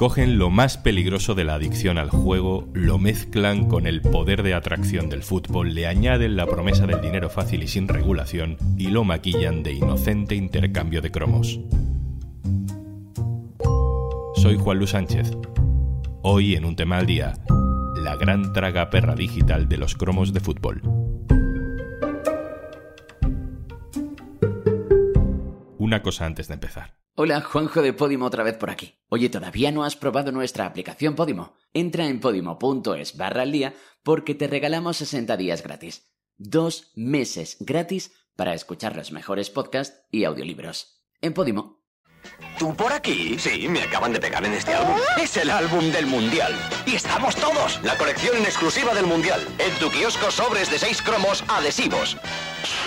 Cogen lo más peligroso de la adicción al juego, lo mezclan con el poder de atracción del fútbol, le añaden la promesa del dinero fácil y sin regulación y lo maquillan de inocente intercambio de cromos. Soy Juan Luis Sánchez. Hoy en un tema al día, la gran traga perra digital de los cromos de fútbol. Una cosa antes de empezar. Hola, Juanjo de Podimo otra vez por aquí. Oye, ¿todavía no has probado nuestra aplicación Podimo? Entra en podimo.es barra al día porque te regalamos 60 días gratis. Dos meses gratis para escuchar los mejores podcasts y audiolibros. En Podimo ¿Tú por aquí? Sí, me acaban de pegar en este álbum. Es el álbum del Mundial. Y estamos todos. La colección en exclusiva del Mundial. En tu kiosco sobres de seis cromos adhesivos.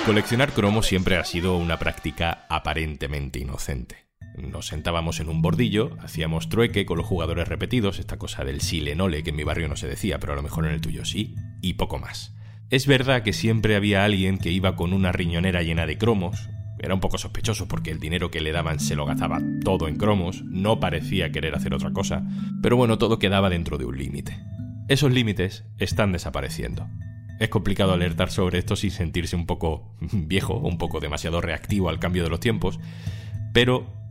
Coleccionar cromos siempre ha sido una práctica aparentemente inocente. Nos sentábamos en un bordillo, hacíamos trueque con los jugadores repetidos, esta cosa del sí le nole que en mi barrio no se decía, pero a lo mejor en el tuyo sí, y poco más. Es verdad que siempre había alguien que iba con una riñonera llena de cromos, era un poco sospechoso porque el dinero que le daban se lo gastaba todo en cromos, no parecía querer hacer otra cosa, pero bueno, todo quedaba dentro de un límite. Esos límites están desapareciendo. Es complicado alertar sobre esto sin sentirse un poco viejo, un poco demasiado reactivo al cambio de los tiempos, pero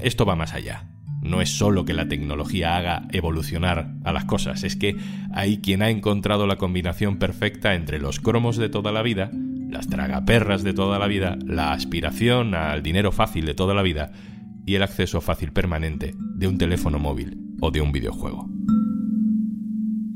esto va más allá. No es solo que la tecnología haga evolucionar a las cosas, es que hay quien ha encontrado la combinación perfecta entre los cromos de toda la vida las tragaperras de toda la vida, la aspiración al dinero fácil de toda la vida y el acceso fácil permanente de un teléfono móvil o de un videojuego.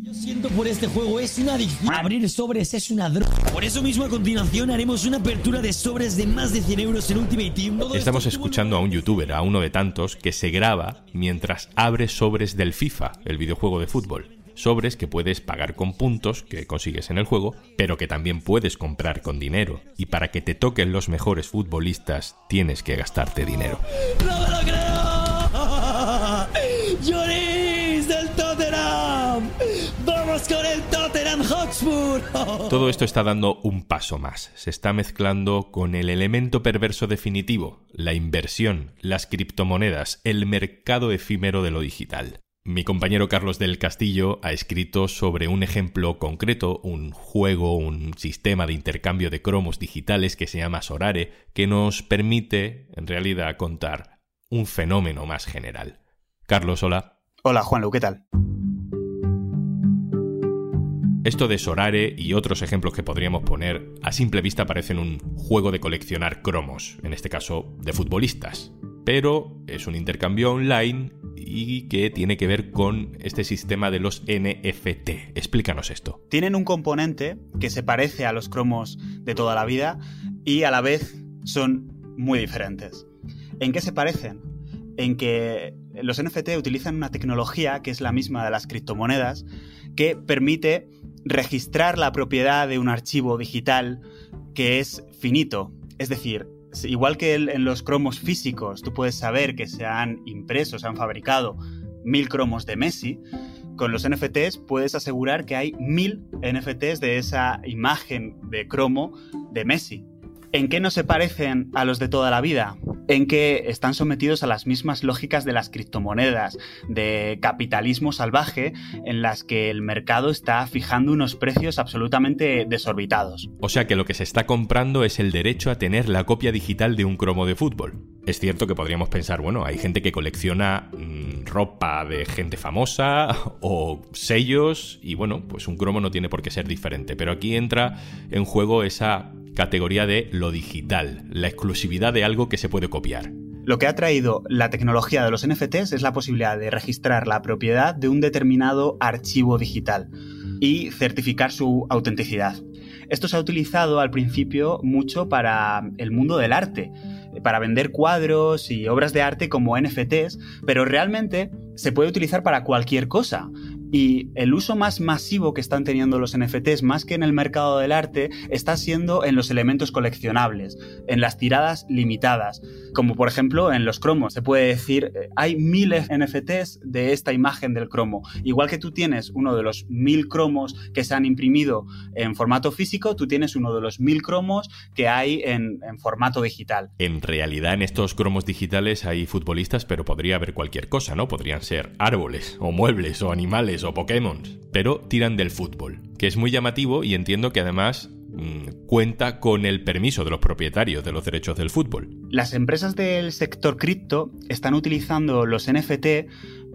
Yo siento por este juego es una adicción. Abrir sobres es una droga. Por eso mismo a continuación haremos una apertura de sobres de más de 100 euros en Ultimate Team. Estamos escuchando a un youtuber, a uno de tantos, que se graba mientras abre sobres del FIFA, el videojuego de fútbol sobres que puedes pagar con puntos que consigues en el juego, pero que también puedes comprar con dinero. Y para que te toquen los mejores futbolistas, tienes que gastarte dinero. ¡No me lo creo! Todo esto está dando un paso más. Se está mezclando con el elemento perverso definitivo, la inversión, las criptomonedas, el mercado efímero de lo digital. Mi compañero Carlos del Castillo ha escrito sobre un ejemplo concreto, un juego, un sistema de intercambio de cromos digitales que se llama Sorare, que nos permite, en realidad, contar un fenómeno más general. Carlos, hola. Hola, Juanlu, ¿qué tal? Esto de Sorare y otros ejemplos que podríamos poner a simple vista parecen un juego de coleccionar cromos, en este caso de futbolistas. Pero es un intercambio online y que tiene que ver con este sistema de los NFT. Explícanos esto. Tienen un componente que se parece a los cromos de toda la vida y a la vez son muy diferentes. ¿En qué se parecen? En que los NFT utilizan una tecnología que es la misma de las criptomonedas que permite registrar la propiedad de un archivo digital que es finito. Es decir, igual que en los cromos físicos, tú puedes saber que se han impreso, se han fabricado mil cromos de Messi, con los NFTs puedes asegurar que hay mil NFTs de esa imagen de cromo de Messi. ¿En qué no se parecen a los de toda la vida? En que están sometidos a las mismas lógicas de las criptomonedas, de capitalismo salvaje, en las que el mercado está fijando unos precios absolutamente desorbitados. O sea que lo que se está comprando es el derecho a tener la copia digital de un cromo de fútbol. Es cierto que podríamos pensar, bueno, hay gente que colecciona mm, ropa de gente famosa o sellos y bueno, pues un cromo no tiene por qué ser diferente, pero aquí entra en juego esa categoría de lo digital, la exclusividad de algo que se puede copiar. Lo que ha traído la tecnología de los NFTs es la posibilidad de registrar la propiedad de un determinado archivo digital y certificar su autenticidad. Esto se ha utilizado al principio mucho para el mundo del arte, para vender cuadros y obras de arte como NFTs, pero realmente se puede utilizar para cualquier cosa Y el uso más masivo que están teniendo los NFTs, más que en el mercado del arte, está siendo en los elementos coleccionables, en las tiradas limitadas, como por ejemplo en los cromos. Se puede decir, eh, hay mil NFTs de esta imagen del cromo. Igual que tú tienes uno de los mil cromos que se han imprimido en formato físico, tú tienes uno de los mil cromos que hay en, en formato digital. En realidad, en estos cromos digitales hay futbolistas, pero podría haber cualquier cosa, ¿no? Podrían ser árboles, o muebles, o animales o Pokémon, pero tiran del fútbol, que es muy llamativo y entiendo que además mm, cuenta con el permiso de los propietarios de los derechos del fútbol. Las empresas del sector cripto están utilizando los NFT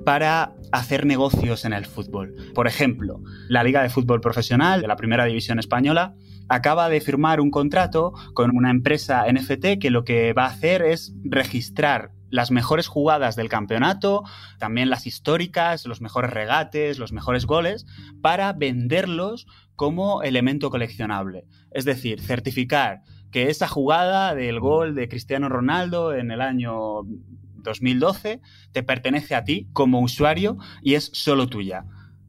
para hacer negocios en el fútbol. Por ejemplo, la Liga de Fútbol Profesional de la Primera División Española acaba de firmar un contrato con una empresa NFT que lo que va a hacer es registrar las mejores jugadas del campeonato, también las históricas, los mejores regates, los mejores goles, para venderlos como elemento coleccionable. Es decir, certificar que esa jugada del gol de Cristiano Ronaldo en el año 2012 te pertenece a ti como usuario y es solo tuya.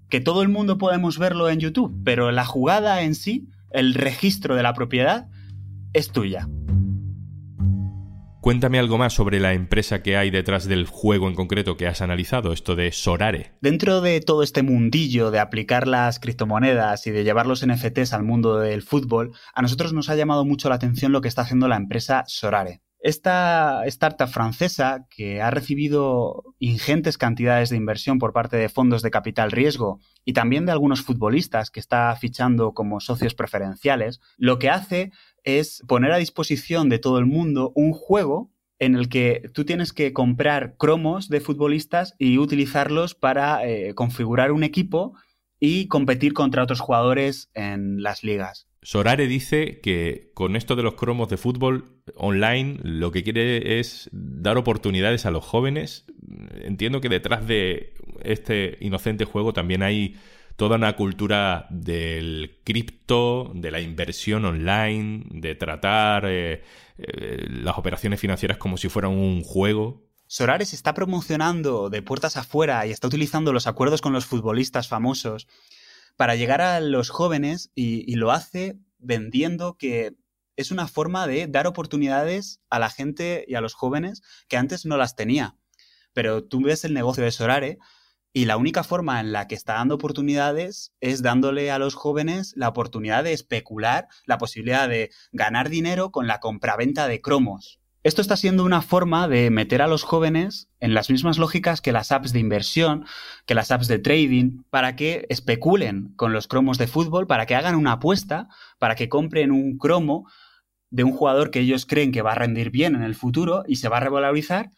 Que todo el mundo podemos verlo en YouTube, pero la jugada en sí, el registro de la propiedad, es tuya. Cuéntame algo más sobre la empresa que hay detrás del juego en concreto que has analizado, esto de Sorare. Dentro de todo este mundillo de aplicar las criptomonedas y de llevar los NFTs al mundo del fútbol, a nosotros nos ha llamado mucho la atención lo que está haciendo la empresa Sorare. Esta startup francesa, que ha recibido ingentes cantidades de inversión por parte de fondos de capital riesgo y también de algunos futbolistas que está fichando como socios preferenciales, lo que hace es poner a disposición de todo el mundo un juego en el que tú tienes que comprar cromos de futbolistas y utilizarlos para eh, configurar un equipo y competir contra otros jugadores en las ligas. Sorare dice que con esto de los cromos de fútbol online lo que quiere es dar oportunidades a los jóvenes. Entiendo que detrás de este inocente juego también hay toda una cultura del cripto, de la inversión online, de tratar eh, eh, las operaciones financieras como si fueran un juego. Sorare se está promocionando de puertas afuera y está utilizando los acuerdos con los futbolistas famosos para llegar a los jóvenes y, y lo hace vendiendo que es una forma de dar oportunidades a la gente y a los jóvenes que antes no las tenía. Pero tú ves el negocio de Sorare y la única forma en la que está dando oportunidades es dándole a los jóvenes la oportunidad de especular, la posibilidad de ganar dinero con la compraventa de cromos. Esto está siendo una forma de meter a los jóvenes en las mismas lógicas que las apps de inversión, que las apps de trading, para que especulen con los cromos de fútbol, para que hagan una apuesta, para que compren un cromo de un jugador que ellos creen que va a rendir bien en el futuro y se va a revalorizar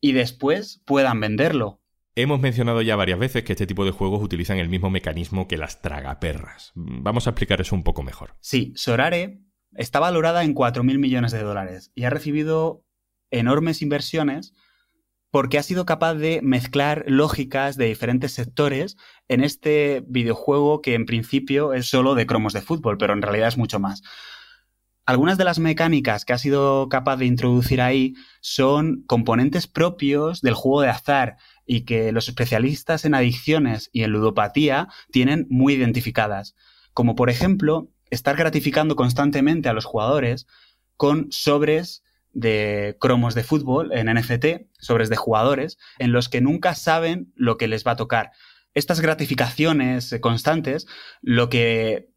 y después puedan venderlo. Hemos mencionado ya varias veces que este tipo de juegos utilizan el mismo mecanismo que las tragaperras. Vamos a explicar eso un poco mejor. Sí, Sorare está valorada en 4.000 millones de dólares y ha recibido enormes inversiones porque ha sido capaz de mezclar lógicas de diferentes sectores en este videojuego que en principio es solo de cromos de fútbol, pero en realidad es mucho más. Algunas de las mecánicas que ha sido capaz de introducir ahí son componentes propios del juego de azar y que los especialistas en adicciones y en ludopatía tienen muy identificadas, como por ejemplo estar gratificando constantemente a los jugadores con sobres de cromos de fútbol en NFT, sobres de jugadores, en los que nunca saben lo que les va a tocar. Estas gratificaciones constantes lo que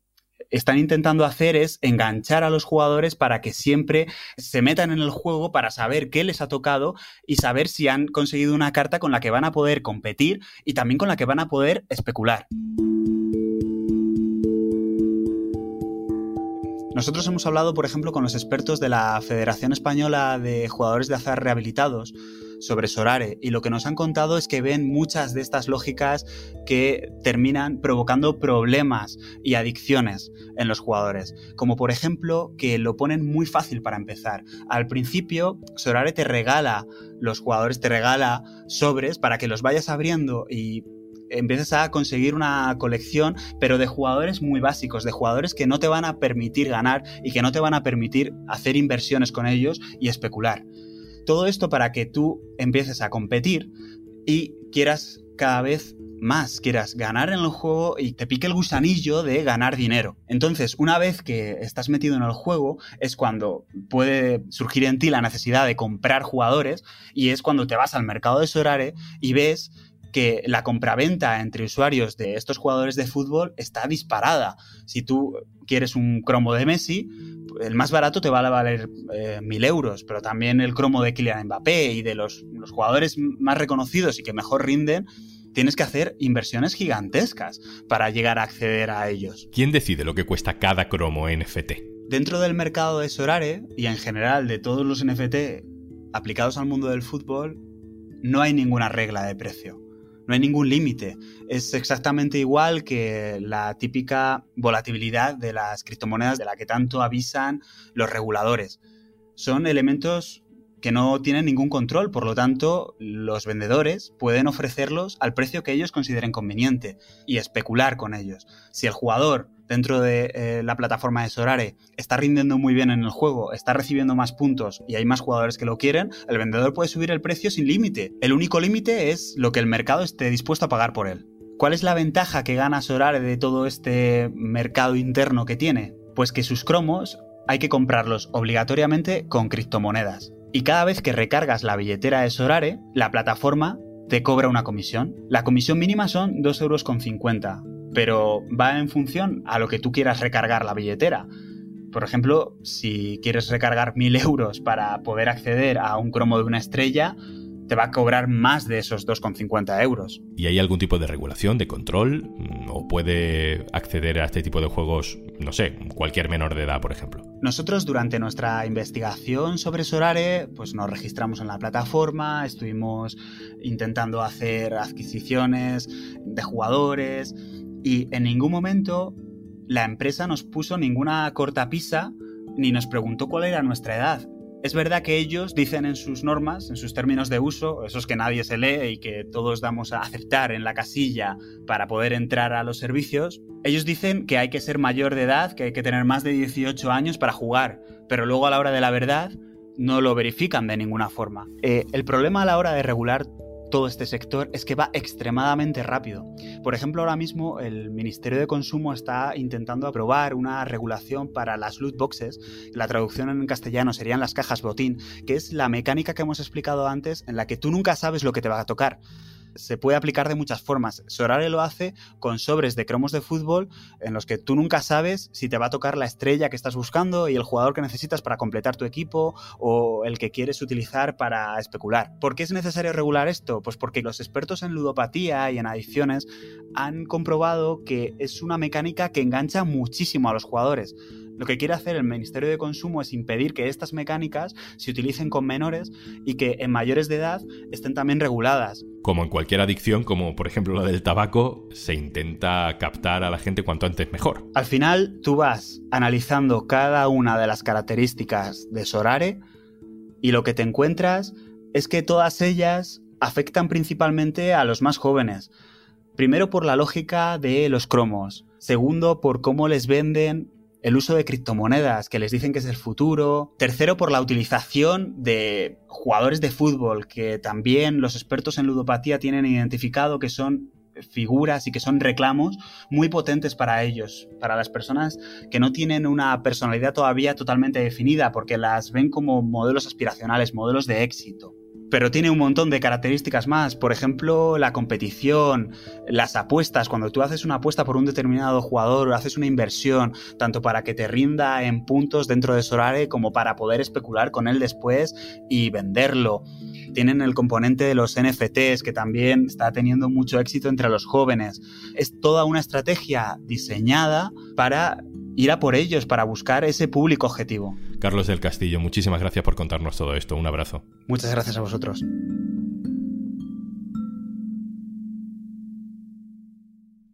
están intentando hacer es enganchar a los jugadores para que siempre se metan en el juego para saber qué les ha tocado y saber si han conseguido una carta con la que van a poder competir y también con la que van a poder especular. Nosotros hemos hablado, por ejemplo, con los expertos de la Federación Española de Jugadores de Azar Rehabilitados sobre Sorare y lo que nos han contado es que ven muchas de estas lógicas que terminan provocando problemas y adicciones en los jugadores, como por ejemplo que lo ponen muy fácil para empezar. Al principio, Sorare te regala, los jugadores te regala sobres para que los vayas abriendo y empiezas a conseguir una colección, pero de jugadores muy básicos, de jugadores que no te van a permitir ganar y que no te van a permitir hacer inversiones con ellos y especular. Todo esto para que tú empieces a competir y quieras cada vez más quieras ganar en el juego y te pique el gusanillo de ganar dinero. Entonces, una vez que estás metido en el juego, es cuando puede surgir en ti la necesidad de comprar jugadores y es cuando te vas al mercado de Sorare y ves que la compraventa entre usuarios de estos jugadores de fútbol está disparada. Si tú quieres un cromo de Messi, el más barato te va a valer eh, mil euros, pero también el cromo de Kylian Mbappé y de los, los jugadores más reconocidos y que mejor rinden, tienes que hacer inversiones gigantescas para llegar a acceder a ellos. ¿Quién decide lo que cuesta cada cromo NFT? Dentro del mercado de Sorare y en general de todos los NFT aplicados al mundo del fútbol, no hay ninguna regla de precio no hay ningún límite. Es exactamente igual que la típica volatilidad de las criptomonedas de la que tanto avisan los reguladores. Son elementos que no tienen ningún control, por lo tanto, los vendedores pueden ofrecerlos al precio que ellos consideren conveniente y especular con ellos. Si el jugador dentro de eh, la plataforma de Sorare está rindiendo muy bien en el juego, está recibiendo más puntos y hay más jugadores que lo quieren, el vendedor puede subir el precio sin límite. El único límite es lo que el mercado esté dispuesto a pagar por él. ¿Cuál es la ventaja que gana Sorare de todo este mercado interno que tiene? Pues que sus cromos hay que comprarlos obligatoriamente con criptomonedas. Y cada vez que recargas la billetera de Sorare, la plataforma te cobra una comisión. La comisión mínima son 2,50 euros pero va en función a lo que tú quieras recargar la billetera. Por ejemplo, si quieres recargar 1000 euros para poder acceder a un cromo de una estrella, te va a cobrar más de esos 2,50 euros. ¿Y hay algún tipo de regulación, de control? ¿O puede acceder a este tipo de juegos, no sé, cualquier menor de edad, por ejemplo? Nosotros durante nuestra investigación sobre Sorare, pues nos registramos en la plataforma, estuvimos intentando hacer adquisiciones de jugadores y en ningún momento la empresa nos puso ninguna cortapisa ni nos preguntó cuál era nuestra edad. Es verdad que ellos dicen en sus normas, en sus términos de uso, esos que nadie se lee y que todos damos a aceptar en la casilla para poder entrar a los servicios, ellos dicen que hay que ser mayor de edad, que hay que tener más de 18 años para jugar, pero luego a la hora de la verdad no lo verifican de ninguna forma. Eh, el problema a la hora de regular todo este sector es que va extremadamente rápido. Por ejemplo, ahora mismo el Ministerio de Consumo está intentando aprobar una regulación para las loot boxes, la traducción en castellano serían las cajas botín, que es la mecánica que hemos explicado antes en la que tú nunca sabes lo que te va a tocar se puede aplicar de muchas formas. Sorare lo hace con sobres de cromos de fútbol en los que tú nunca sabes si te va a tocar la estrella que estás buscando y el jugador que necesitas para completar tu equipo o el que quieres utilizar para especular. ¿Por qué es necesario regular esto? Pues porque los expertos en ludopatía y en adicciones han comprobado que es una mecánica que engancha muchísimo a los jugadores. Lo que quiere hacer el Ministerio de Consumo es impedir que estas mecánicas se utilicen con menores y que en mayores de edad estén también reguladas. Como en cualquier adicción, como por ejemplo la del tabaco, se intenta captar a la gente cuanto antes mejor. Al final, tú vas analizando cada una de las características de Sorare y lo que te encuentras es que todas ellas afectan principalmente a los más jóvenes. Primero por la lógica de los cromos. Segundo, por cómo les venden el uso de criptomonedas, que les dicen que es el futuro. Tercero, por la utilización de jugadores de fútbol, que también los expertos en ludopatía tienen identificado que son figuras y que son reclamos muy potentes para ellos, para las personas que no tienen una personalidad todavía totalmente definida, porque las ven como modelos aspiracionales, modelos de éxito pero tiene un montón de características más. Por ejemplo, la competición, las apuestas. Cuando tú haces una apuesta por un determinado jugador o haces una inversión, tanto para que te rinda en puntos dentro de Solare como para poder especular con él después y venderlo. Tienen el componente de los NFTs, que también está teniendo mucho éxito entre los jóvenes. Es toda una estrategia diseñada para ir a por ellos, para buscar ese público objetivo. Carlos del Castillo, muchísimas gracias por contarnos todo esto. Un abrazo. Muchas gracias a vosotros.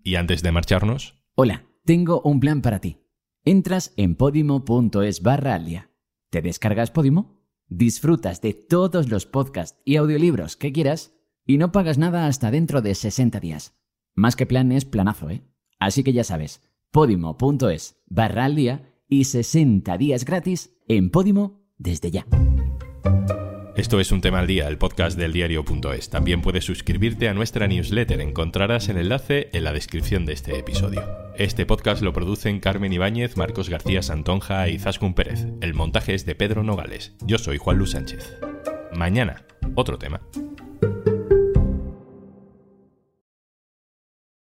Y antes de marcharnos... Hola, tengo un plan para ti. Entras en podimo.es barra al día. ¿Te descargas Podimo? Disfrutas de todos los podcasts y audiolibros que quieras y no pagas nada hasta dentro de 60 días. Más que plan es planazo, ¿eh? Así que ya sabes podimo.es barra al día y 60 días gratis en Podimo desde ya. Esto es un tema al día, el podcast del diario.es. También puedes suscribirte a nuestra newsletter. Encontrarás el enlace en la descripción de este episodio. Este podcast lo producen Carmen Ibáñez, Marcos García Santonja y Zascun Pérez. El montaje es de Pedro Nogales. Yo soy Juan Luis Sánchez. Mañana, otro tema.